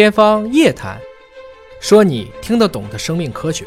天方夜谭，说你听得懂的生命科学。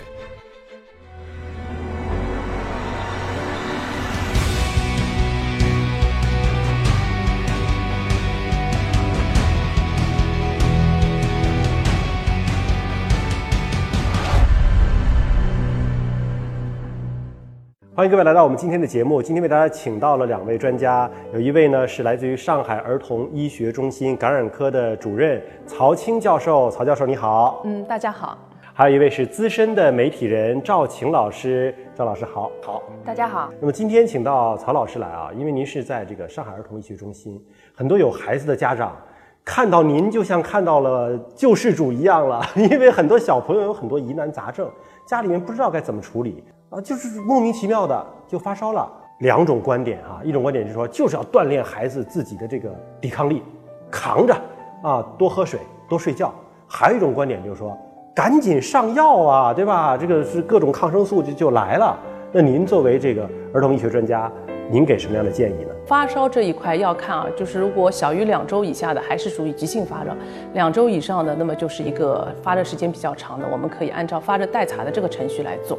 欢迎各位来到我们今天的节目。今天为大家请到了两位专家，有一位呢是来自于上海儿童医学中心感染科的主任曹青教授，曹教授你好。嗯，大家好。还有一位是资深的媒体人赵晴老师，赵老师好。好，大家好。那么今天请到曹老师来啊，因为您是在这个上海儿童医学中心，很多有孩子的家长看到您就像看到了救世主一样了，因为很多小朋友有很多疑难杂症，家里面不知道该怎么处理。啊，就是莫名其妙的就发烧了。两种观点啊，一种观点就是说，就是要锻炼孩子自己的这个抵抗力，扛着啊，多喝水，多睡觉。还有一种观点就是说，赶紧上药啊，对吧？这个是各种抗生素就就来了。那您作为这个儿童医学专家，您给什么样的建议呢？发烧这一块要看啊，就是如果小于两周以下的，还是属于急性发烧；两周以上的，那么就是一个发热时间比较长的，我们可以按照发热待查的这个程序来做。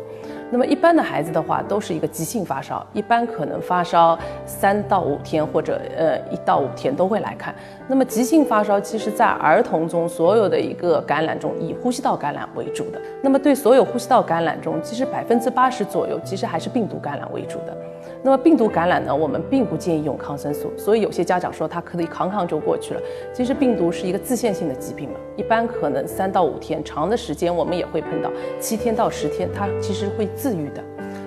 那么一般的孩子的话，都是一个急性发烧，一般可能发烧三到五天或者呃一到五天都会来看。那么急性发烧，其实在儿童中所有的一个感染中，以呼吸道感染为主的。那么对所有呼吸道感染中，其实百分之八十左右，其实还是病毒感染为主的。那么病毒感染呢，我们并不建议用抗生素，所以有些家长说他可以扛扛就过去了。其实病毒是一个自限性的疾病嘛，一般可能三到五天，长的时间我们也会碰到七天到十天，它其实会自愈的。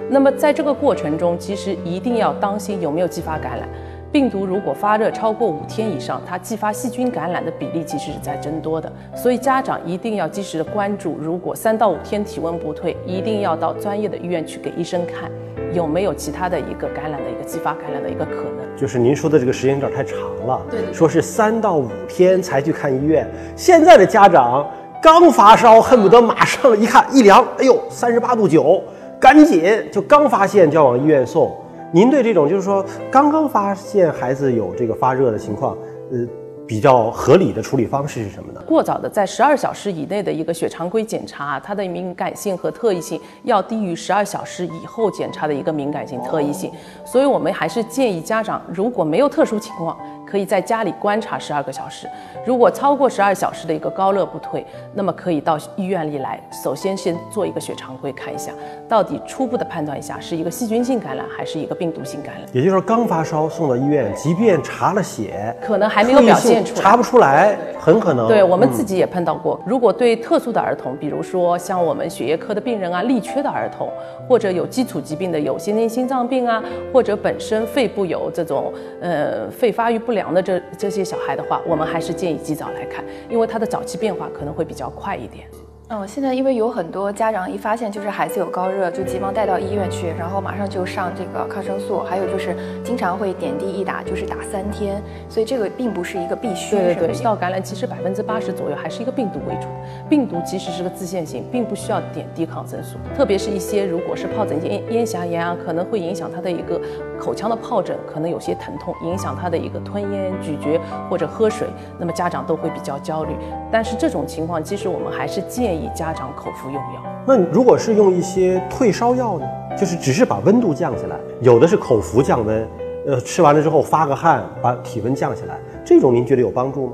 那么在这个过程中，其实一定要当心有没有继发感染。病毒如果发热超过五天以上，它继发细菌感染的比例其实是在增多的，所以家长一定要及时的关注。如果三到五天体温不退，一定要到专业的医院去给医生看，有没有其他的一个感染的一个继发感染的一个可能。就是您说的这个时间有点太长了，对对，说是三到五天才去看医院。现在的家长刚发烧，恨不得马上一看一量，哎呦，三十八度九，赶紧就刚发现就要往医院送。您对这种就是说刚刚发现孩子有这个发热的情况，呃，比较合理的处理方式是什么呢？过早的在十二小时以内的一个血常规检查，它的敏感性和特异性要低于十二小时以后检查的一个敏感性、特异性。所以我们还是建议家长，如果没有特殊情况，可以在家里观察十二个小时。如果超过十二小时的一个高热不退，那么可以到医院里来，首先先做一个血常规看一下，到底初步的判断一下是一个细菌性感染还是一个病毒性感染。也就是说，刚发烧送到医院，即便查了血，可能还没有表现出来，查不出来，很可能。对我们自己也碰到过。如果对特殊的儿童，比如说像我们血液科的病人啊，力缺的儿童，或者有基础疾病的，有先天心脏病啊，或者本身肺部有这种呃肺发育不良的这这些小孩的话，我们还是建议及早来看，因为他的早期变化可能会比较快一点。嗯，现在因为有很多家长一发现就是孩子有高热，就急忙带到医院去，然后马上就上这个抗生素，还有就是经常会点滴一打就是打三天，所以这个并不是一个必须。对对对，道感染其实百分之八十左右还是一个病毒为主，病毒其实是个自限性，并不需要点滴抗生素。特别是一些如果是疱疹咽咽峡炎啊，可能会影响他的一个口腔的疱疹，可能有些疼痛，影响他的一个吞咽、咀嚼或者喝水，那么家长都会比较焦虑。但是这种情况，其实我们还是建议家长口服用药。那如果是用一些退烧药呢？就是只是把温度降下来，有的是口服降温，呃，吃完了之后发个汗，把体温降下来，这种您觉得有帮助吗？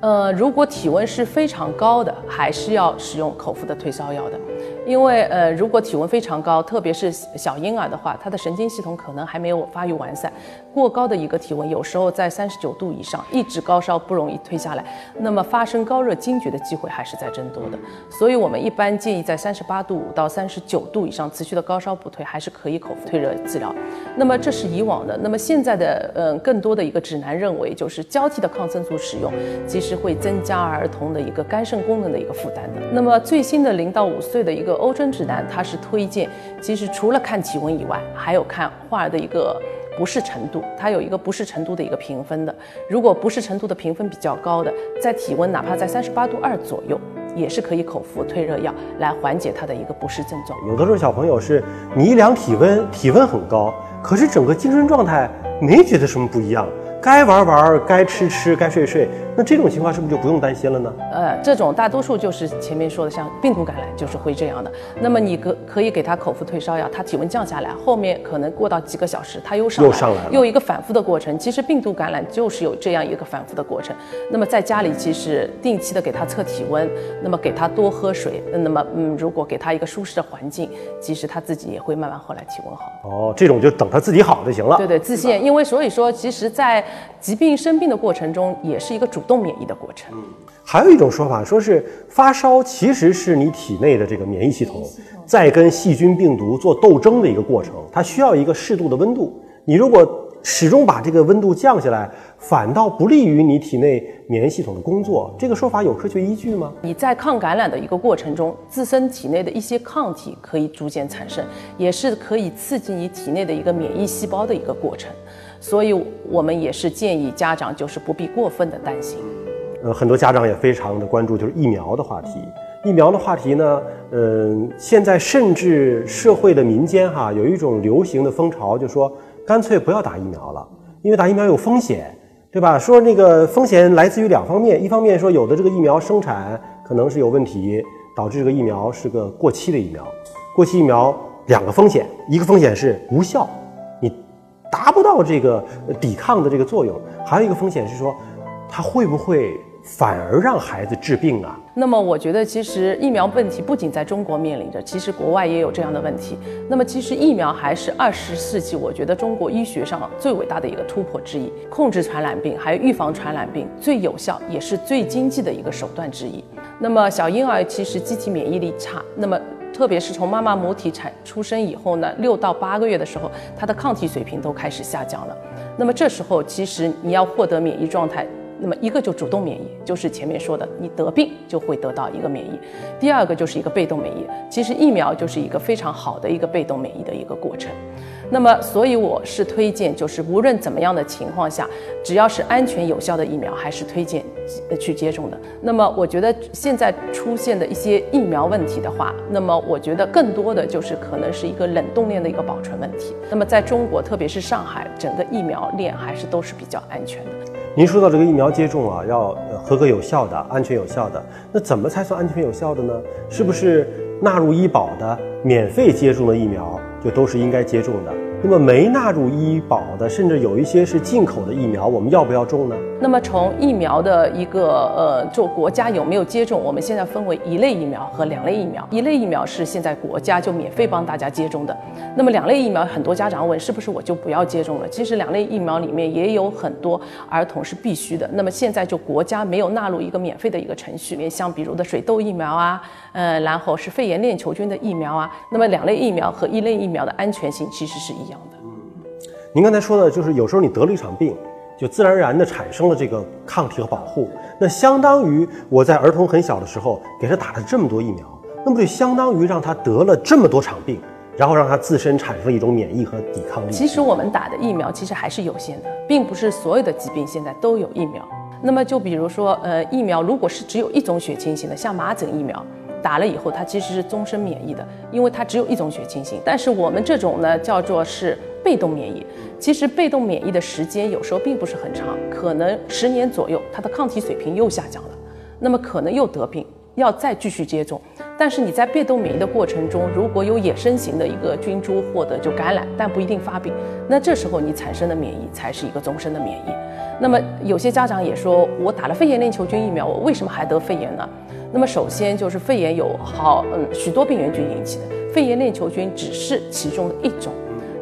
呃，如果体温是非常高的，还是要使用口服的退烧药的。因为呃，如果体温非常高，特别是小婴儿的话，他的神经系统可能还没有发育完善，过高的一个体温，有时候在三十九度以上，一直高烧不容易退下来，那么发生高热惊厥的机会还是在增多的。所以我们一般建议在三十八度五到三十九度以上持续的高烧不退，还是可以口服退热治疗。那么这是以往的，那么现在的呃更多的一个指南认为，就是交替的抗生素使用，其实会增加儿童的一个肝肾功能的一个负担的。那么最新的零到五岁的一个。欧春指南它是推荐，其实除了看体温以外，还有看患儿的一个不适程度，它有一个不适程度的一个评分的。如果不适程度的评分比较高的，在体温哪怕在三十八度二左右，也是可以口服退热药来缓解他的一个不适症状。有的时候小朋友是你一量体温，体温很高，可是整个精神状态没觉得什么不一样。该玩玩，该吃吃，该睡睡，那这种情况是不是就不用担心了呢？呃，这种大多数就是前面说的，像病毒感染就是会这样的。那么你可可以给他口服退烧药，他体温降下来，后面可能过到几个小时，他又上来，又上来了又一个反复的过程。其实病毒感染就是有这样一个反复的过程。那么在家里其实定期的给他测体温，那么给他多喝水，那么嗯，如果给他一个舒适的环境，其实他自己也会慢慢后来体温好。哦，这种就等他自己好就行了。对对，自限，因为所以说，其实，在疾病生病的过程中，也是一个主动免疫的过程。还有一种说法，说是发烧其实是你体内的这个免疫系统在跟细菌、病毒做斗争的一个过程，它需要一个适度的温度。你如果始终把这个温度降下来，反倒不利于你体内免疫系统的工作。这个说法有科学依据吗？你在抗感染的一个过程中，自身体内的一些抗体可以逐渐产生，也是可以刺激你体内的一个免疫细胞的一个过程。所以，我们也是建议家长就是不必过分的担心。呃，很多家长也非常的关注，就是疫苗的话题。疫苗的话题呢，嗯、现在甚至社会的民间哈有一种流行的风潮，就说干脆不要打疫苗了，因为打疫苗有风险，对吧？说那个风险来自于两方面，一方面说有的这个疫苗生产可能是有问题，导致这个疫苗是个过期的疫苗。过期疫苗两个风险，一个风险是无效，达不到这个抵抗的这个作用，还有一个风险是说它会不会反而让孩子治病啊？那么，我觉得其实疫苗问题不仅在中国面临着，其实国外也有这样的问题。那么，其实疫苗还是二十世纪我觉得中国医学上最伟大的一个突破之一，控制传染病还有预防传染病最有效也是最经济的一个手段之一。那么，小婴儿其实机体免疫力差，那么。特别是从妈妈母体产出生以后呢，六到八个月的时候，它的抗体水平都开始下降了。那么这时候，其实你要获得免疫状态，那么一个就主动免疫，就是前面说的，你得病就会得到一个免疫；第二个就是一个被动免疫，其实疫苗就是一个非常好的一个被动免疫的一个过程。那么，所以我是推荐，就是无论怎么样的情况下，只要是安全有效的疫苗，还是推荐去接种的。那么，我觉得现在出现的一些疫苗问题的话，那么我觉得更多的就是可能是一个冷冻链的一个保存问题。那么，在中国，特别是上海，整个疫苗链还是都是比较安全的。您说到这个疫苗接种啊，要合格有效的、安全有效的，那怎么才算安全有效的呢？是不是纳入医保的、免费接种的疫苗就都是应该接种的？那么没纳入医保的，甚至有一些是进口的疫苗，我们要不要种呢？那么从疫苗的一个呃，就国家有没有接种，我们现在分为一类疫苗和两类疫苗。一类疫苗是现在国家就免费帮大家接种的。那么两类疫苗，很多家长问是不是我就不要接种了？其实两类疫苗里面也有很多儿童是必须的。那么现在就国家没有纳入一个免费的一个程序，面像比如的水痘疫苗啊，呃，然后是肺炎链球菌的疫苗啊。那么两类疫苗和一类疫苗的安全性其实是一的。您刚才说的就是有时候你得了一场病，就自然而然的产生了这个抗体和保护，那相当于我在儿童很小的时候给他打了这么多疫苗，那么就相当于让他得了这么多场病，然后让他自身产生一种免疫和抵抗力。其实我们打的疫苗其实还是有限的，并不是所有的疾病现在都有疫苗。那么就比如说，呃，疫苗如果是只有一种血清型的，像麻疹疫苗。打了以后，它其实是终身免疫的，因为它只有一种血清型。但是我们这种呢，叫做是被动免疫。其实被动免疫的时间有时候并不是很长，可能十年左右，它的抗体水平又下降了，那么可能又得病，要再继续接种。但是你在被动免疫的过程中，如果有野生型的一个菌株获得就感染，但不一定发病，那这时候你产生的免疫才是一个终身的免疫。那么有些家长也说，我打了肺炎链球菌疫苗，我为什么还得肺炎呢？那么首先就是肺炎有好嗯许多病原菌引起的，肺炎链球菌只是其中的一种。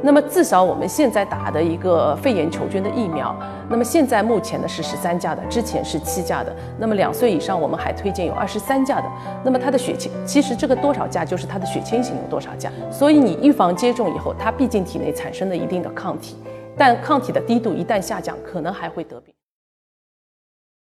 那么至少我们现在打的一个肺炎球菌的疫苗，那么现在目前呢是十三价的，之前是七价的。那么两岁以上我们还推荐有二十三价的。那么它的血清其实这个多少价就是它的血清型有多少价。所以你预防接种以后，它毕竟体内产生了一定的抗体，但抗体的低度一旦下降，可能还会得病。